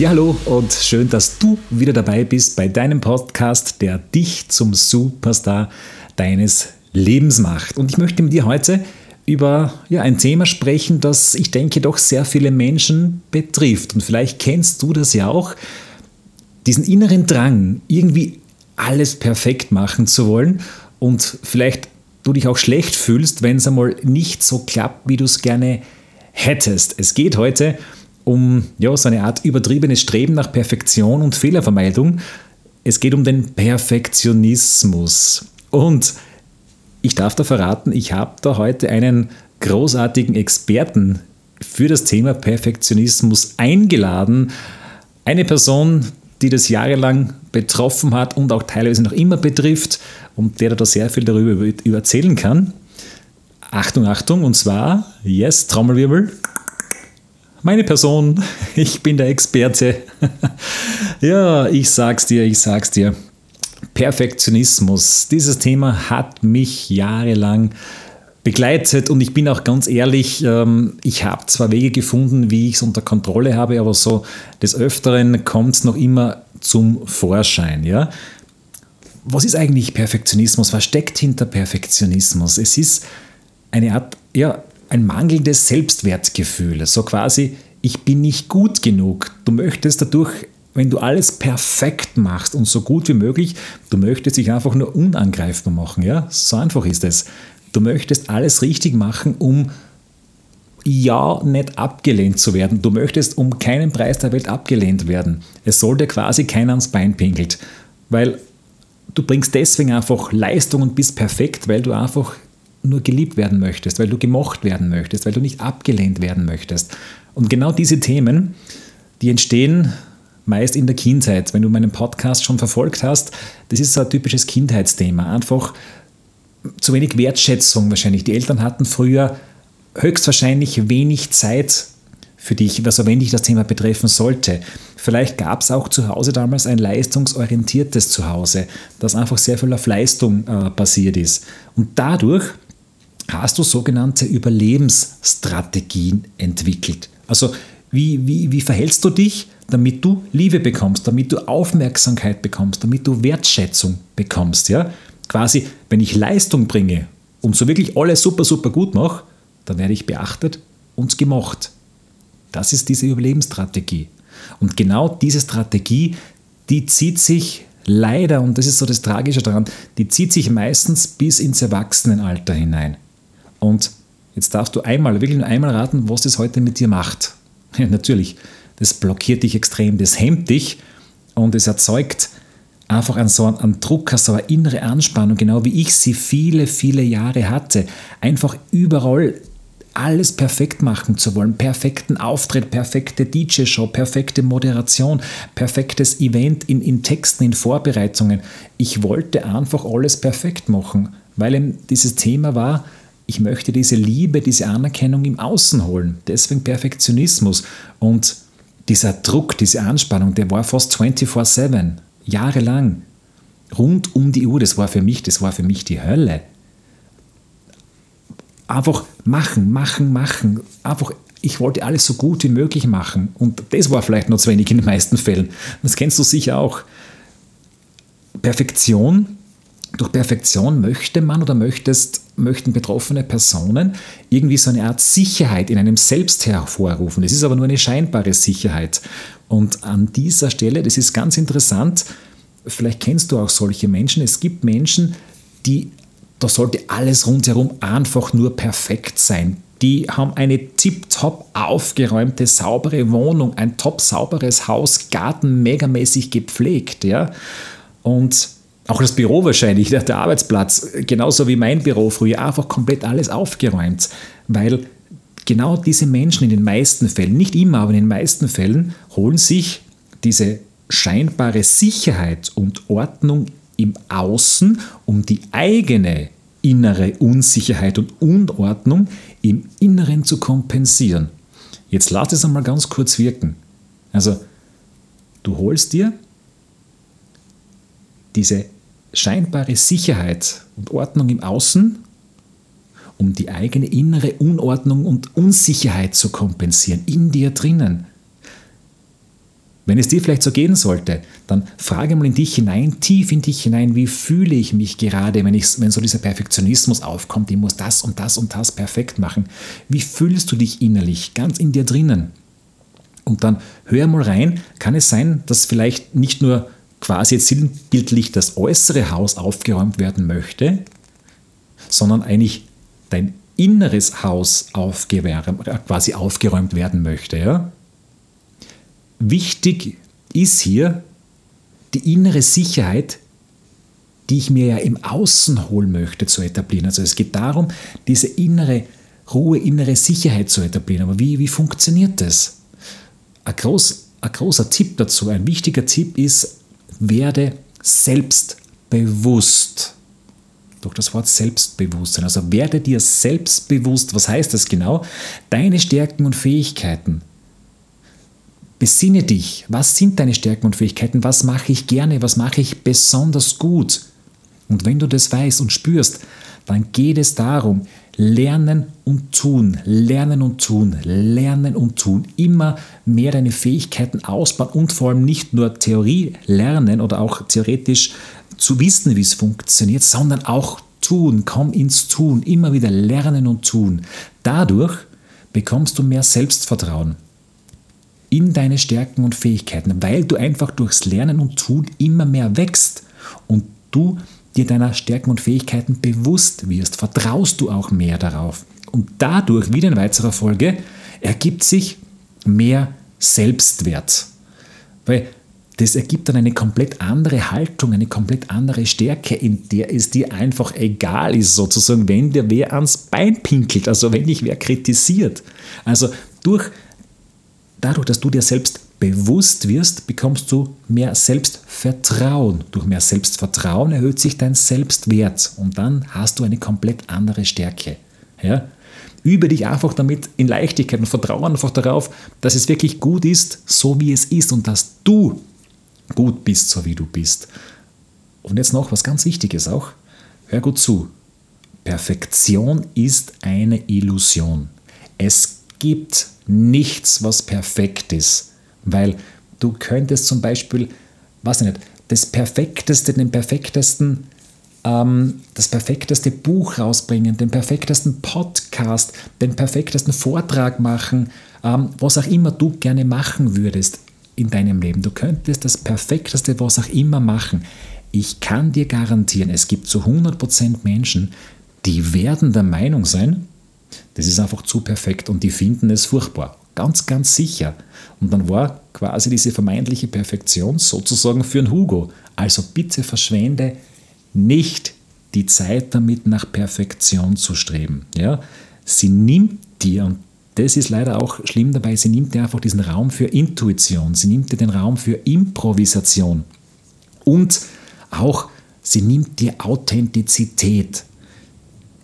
Ja, hallo und schön, dass du wieder dabei bist bei deinem Podcast, der dich zum Superstar deines Lebens macht. Und ich möchte mit dir heute über ja, ein Thema sprechen, das ich denke doch sehr viele Menschen betrifft. Und vielleicht kennst du das ja auch, diesen inneren Drang, irgendwie alles perfekt machen zu wollen und vielleicht du dich auch schlecht fühlst, wenn es einmal nicht so klappt, wie du es gerne hättest. Es geht heute um um ja, so eine Art übertriebenes Streben nach Perfektion und Fehlervermeidung. Es geht um den Perfektionismus. Und ich darf da verraten, ich habe da heute einen großartigen Experten für das Thema Perfektionismus eingeladen. Eine Person, die das jahrelang betroffen hat und auch teilweise noch immer betrifft und der da sehr viel darüber erzählen kann. Achtung, Achtung, und zwar, yes, Trommelwirbel, meine Person, ich bin der Experte. ja, ich sag's dir, ich sag's dir. Perfektionismus, dieses Thema hat mich jahrelang begleitet und ich bin auch ganz ehrlich, ähm, ich habe zwar Wege gefunden, wie ich es unter Kontrolle habe, aber so des Öfteren kommt es noch immer zum Vorschein. Ja? Was ist eigentlich Perfektionismus? Was steckt hinter Perfektionismus? Es ist eine Art ja, ein mangelndes Selbstwertgefühl. So quasi, ich bin nicht gut genug. Du möchtest dadurch, wenn du alles perfekt machst und so gut wie möglich, du möchtest dich einfach nur unangreifbar machen. Ja? So einfach ist es. Du möchtest alles richtig machen, um ja nicht abgelehnt zu werden. Du möchtest um keinen Preis der Welt abgelehnt werden. Es soll dir quasi keiner ans Bein pinkelt. Weil du bringst deswegen einfach Leistung und bist perfekt, weil du einfach nur geliebt werden möchtest, weil du gemocht werden möchtest, weil du nicht abgelehnt werden möchtest. Und genau diese Themen, die entstehen meist in der Kindheit. Wenn du meinen Podcast schon verfolgt hast, das ist so ein typisches Kindheitsthema. Einfach zu wenig Wertschätzung wahrscheinlich. Die Eltern hatten früher höchstwahrscheinlich wenig Zeit für dich, also wenn dich das Thema betreffen sollte. Vielleicht gab es auch zu Hause damals ein leistungsorientiertes Zuhause, das einfach sehr viel auf Leistung äh, basiert ist. Und dadurch hast du sogenannte Überlebensstrategien entwickelt. Also wie, wie, wie verhältst du dich, damit du Liebe bekommst, damit du Aufmerksamkeit bekommst, damit du Wertschätzung bekommst. Ja? Quasi, wenn ich Leistung bringe und so wirklich alles super, super gut mache, dann werde ich beachtet und gemocht. Das ist diese Überlebensstrategie. Und genau diese Strategie, die zieht sich leider, und das ist so das Tragische daran, die zieht sich meistens bis ins Erwachsenenalter hinein. Und jetzt darfst du einmal, wirklich nur einmal raten, was das heute mit dir macht. Ja, natürlich, das blockiert dich extrem, das hemmt dich und es erzeugt einfach einen, so einen Druck, so eine innere Anspannung, genau wie ich sie viele, viele Jahre hatte. Einfach überall alles perfekt machen zu wollen. Perfekten Auftritt, perfekte DJ-Show, perfekte Moderation, perfektes Event in, in Texten, in Vorbereitungen. Ich wollte einfach alles perfekt machen, weil eben dieses Thema war, ich möchte diese Liebe, diese Anerkennung im Außen holen. Deswegen Perfektionismus. Und dieser Druck, diese Anspannung, der war fast 24-7, jahrelang. Rund um die Uhr, das war für mich, das war für mich die Hölle. Einfach machen, machen, machen. Einfach, ich wollte alles so gut wie möglich machen. Und das war vielleicht noch zu wenig in den meisten Fällen. Das kennst du sicher auch. Perfektion durch Perfektion möchte man oder möchtest, möchten betroffene Personen irgendwie so eine Art Sicherheit in einem selbst hervorrufen. Das ist aber nur eine scheinbare Sicherheit. Und an dieser Stelle, das ist ganz interessant, vielleicht kennst du auch solche Menschen, es gibt Menschen, die, da sollte alles rundherum einfach nur perfekt sein. Die haben eine tiptop aufgeräumte, saubere Wohnung, ein top sauberes Haus, Garten megamäßig gepflegt. Ja? Und auch das Büro wahrscheinlich, der, Arbeitsplatz, genauso wie mein Büro früher, einfach komplett alles aufgeräumt, weil genau diese Menschen in den meisten Fällen, nicht immer, aber in den meisten Fällen, holen sich diese scheinbare Sicherheit und Ordnung im Außen, um die eigene innere Unsicherheit und Unordnung im Inneren zu kompensieren. Jetzt lass es einmal ganz kurz wirken. Also, du holst dir diese scheinbare Sicherheit und Ordnung im Außen, um die eigene innere Unordnung und Unsicherheit zu kompensieren, in dir drinnen. Wenn es dir vielleicht so gehen sollte, dann frage mal in dich hinein, tief in dich hinein, wie fühle ich mich gerade, wenn, ich, wenn so dieser Perfektionismus aufkommt, ich muss das und das und das perfekt machen. Wie fühlst du dich innerlich, ganz in dir drinnen? Und dann hör mal rein, kann es sein, dass vielleicht nicht nur quasi jetzt sinnbildlich das äußere Haus aufgeräumt werden möchte, sondern eigentlich dein inneres Haus aufgewärmt, quasi aufgeräumt werden möchte. Ja? Wichtig ist hier die innere Sicherheit, die ich mir ja im Außen holen möchte, zu etablieren. Also es geht darum, diese innere Ruhe, innere Sicherheit zu etablieren. Aber wie, wie funktioniert das? Ein, groß, ein großer Tipp dazu, ein wichtiger Tipp ist, werde selbstbewusst. Durch das Wort Selbstbewusstsein. Also werde dir selbstbewusst. Was heißt das genau? Deine Stärken und Fähigkeiten. Besinne dich. Was sind deine Stärken und Fähigkeiten? Was mache ich gerne? Was mache ich besonders gut? Und wenn du das weißt und spürst, dann geht es darum, lernen und tun, lernen und tun, lernen und tun. Immer mehr deine Fähigkeiten ausbauen und vor allem nicht nur Theorie lernen oder auch theoretisch zu wissen, wie es funktioniert, sondern auch tun. Komm ins Tun, immer wieder lernen und tun. Dadurch bekommst du mehr Selbstvertrauen in deine Stärken und Fähigkeiten, weil du einfach durchs Lernen und Tun immer mehr wächst und du dir deiner Stärken und Fähigkeiten bewusst wirst, vertraust du auch mehr darauf. Und dadurch, wieder in weiterer Folge, ergibt sich mehr Selbstwert. Weil das ergibt dann eine komplett andere Haltung, eine komplett andere Stärke, in der es dir einfach egal ist, sozusagen, wenn dir wer ans Bein pinkelt, also wenn dich wer kritisiert. Also durch, dadurch, dass du dir selbst bewusst wirst, bekommst du mehr Selbstvertrauen. Durch mehr Selbstvertrauen erhöht sich dein Selbstwert und dann hast du eine komplett andere Stärke. Ja? Übe dich einfach damit in Leichtigkeit und vertraue einfach darauf, dass es wirklich gut ist, so wie es ist und dass du gut bist, so wie du bist. Und jetzt noch was ganz Wichtiges auch. Hör gut zu. Perfektion ist eine Illusion. Es gibt nichts, was perfekt ist. Weil du könntest zum Beispiel, weiß ich nicht, das perfekteste, den perfektesten, ähm, das perfekteste Buch rausbringen, den perfektesten Podcast, den perfektesten Vortrag machen, ähm, was auch immer du gerne machen würdest in deinem Leben. Du könntest das perfekteste, was auch immer machen. Ich kann dir garantieren, es gibt zu 100% Menschen, die werden der Meinung sein, das ist einfach zu perfekt und die finden es furchtbar. Ganz, ganz sicher. Und dann war quasi diese vermeintliche Perfektion sozusagen für einen Hugo. Also bitte verschwende nicht die Zeit damit, nach Perfektion zu streben. Ja? Sie nimmt dir, und das ist leider auch schlimm dabei, sie nimmt dir einfach diesen Raum für Intuition, sie nimmt dir den Raum für Improvisation und auch sie nimmt dir Authentizität.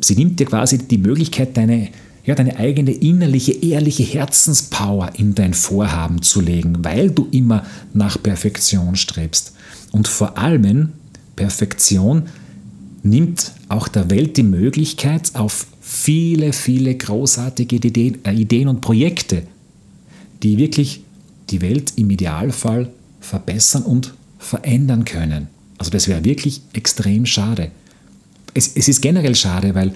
Sie nimmt dir quasi die Möglichkeit, deine ja, deine eigene innerliche, ehrliche Herzenspower in dein Vorhaben zu legen, weil du immer nach Perfektion strebst. Und vor allem, Perfektion nimmt auch der Welt die Möglichkeit auf viele, viele großartige Ideen, äh, und Projekte, die wirklich die Welt im Idealfall verbessern und verändern können. Also das wäre wirklich extrem schade. Es, es ist generell schade, weil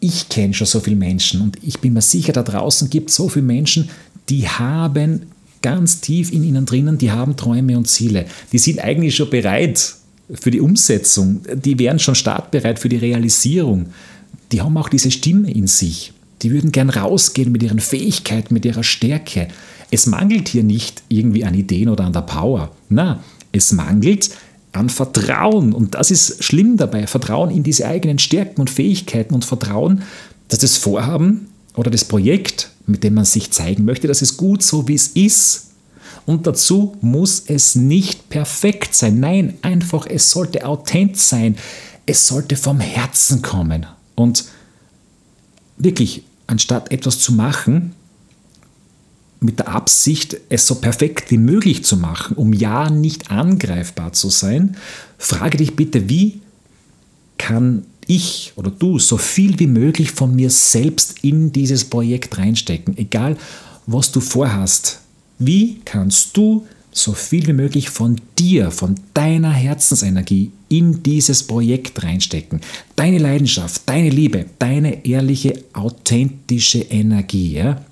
ich kenne schon so viele Menschen und ich bin mir sicher, da draußen gibt es so viele Menschen, die haben ganz tief in ihnen drinnen, die haben Träume und Ziele. Die sind eigentlich schon bereit für die Umsetzung, die wären schon startbereit für die Realisierung. Die haben auch diese Stimme in sich. Die würden gern rausgehen mit ihren Fähigkeiten, mit ihrer Stärke. Es mangelt hier nicht irgendwie an Ideen oder an der Power. Na, es mangelt an Vertrauen. Und das ist schlimm dabei. Vertrauen in diese eigenen Stärken und Fähigkeiten und Vertrauen, dass das Vorhaben oder das Projekt, mit dem man sich zeigen möchte, dass es gut so wie es ist. Und dazu muss es nicht perfekt sein. Nein, einfach, es sollte authentisch sein. Es sollte vom Herzen kommen. Und wirklich, anstatt etwas zu machen, mit der Absicht, es so perfekt wie möglich zu machen, um ja nicht angreifbar zu sein, frage dich bitte, wie kann ich oder du so viel wie möglich von mir selbst in dieses Projekt reinstecken, egal was du vorhast. Wie kannst du so viel wie möglich von dir, von deiner Herzensenergie in dieses Projekt reinstecken? Deine Leidenschaft, deine Liebe, deine ehrliche, authentische Energie. Ja?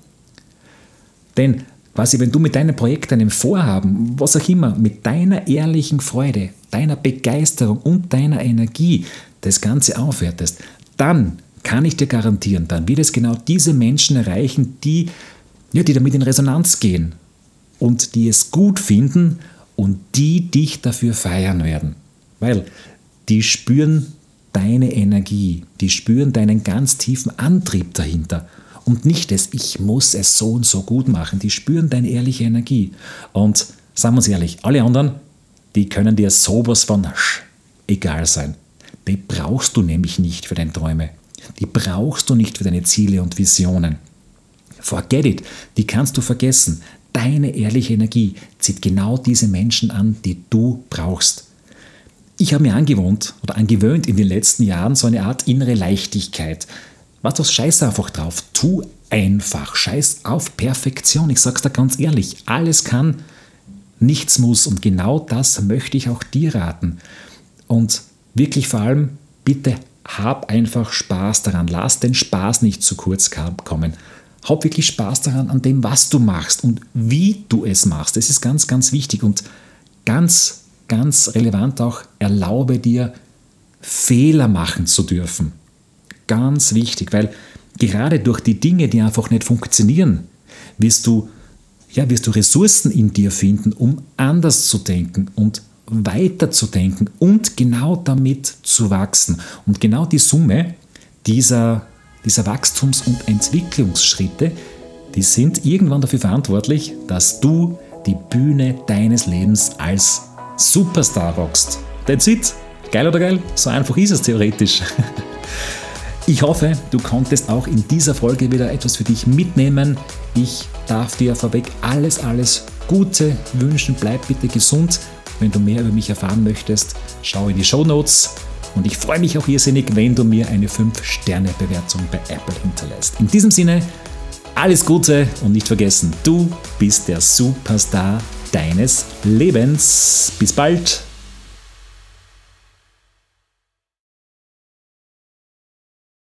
Denn quasi, wenn du mit deinem Projekt, deinem Vorhaben, was auch immer, mit deiner ehrlichen Freude, deiner Begeisterung und deiner Energie das Ganze aufwertest, dann kann ich dir garantieren, dann wird es genau diese Menschen erreichen, die, ja, die damit in Resonanz gehen und die es gut finden und die dich dafür feiern werden. Weil die spüren deine Energie, die spüren deinen ganz tiefen Antrieb dahinter und nicht das, ich muss es so und so gut machen. Die spüren deine ehrliche Energie. Und sagen wir uns ehrlich, alle anderen, die können dir sowas von egal sein. Die brauchst du nämlich nicht für deine Träume. Die brauchst du nicht für deine Ziele und Visionen. Forget it, die kannst du vergessen. Deine ehrliche Energie zieht genau diese Menschen an, die du brauchst. Ich habe mir angewohnt oder angewöhnt in den letzten Jahren so eine Art innere Leichtigkeit. Was das Scheiß einfach drauf. Tu einfach. Scheiß auf Perfektion. Ich sag's da ganz ehrlich. Alles kann, nichts muss. Und genau das möchte ich auch dir raten. Und wirklich vor allem, bitte hab einfach Spaß daran. Lass den Spaß nicht zu kurz kommen. Hab wirklich Spaß daran, an dem, was du machst und wie du es machst. Das ist ganz, ganz wichtig und ganz, ganz relevant auch, erlaube dir, Fehler machen zu dürfen. Ganz wichtig, weil gerade durch die Dinge, die einfach nicht funktionieren, wirst du, ja, wirst du Ressourcen in dir finden, um anders zu denken und weiter zu denken und genau damit zu wachsen. Und genau die Summe dieser, dieser Wachstums- und Entwicklungsschritte, die sind irgendwann dafür verantwortlich, dass du die Bühne deines Lebens als Superstar rockst. That's it. Geil oder geil? So einfach ist es theoretisch. Ich hoffe, du konntest auch in dieser Folge wieder etwas für dich mitnehmen. Ich darf dir vorweg alles, alles Gute wünschen. Bleib bitte gesund. Wenn du mehr über mich erfahren möchtest, schau in die Show Notes. Und ich freue mich auch irrsinnig, wenn du mir eine 5-Sterne-Bewertung bei Apple hinterlässt. In diesem Sinne, alles Gute und nicht vergessen, du bist der Superstar deines Lebens. Bis bald!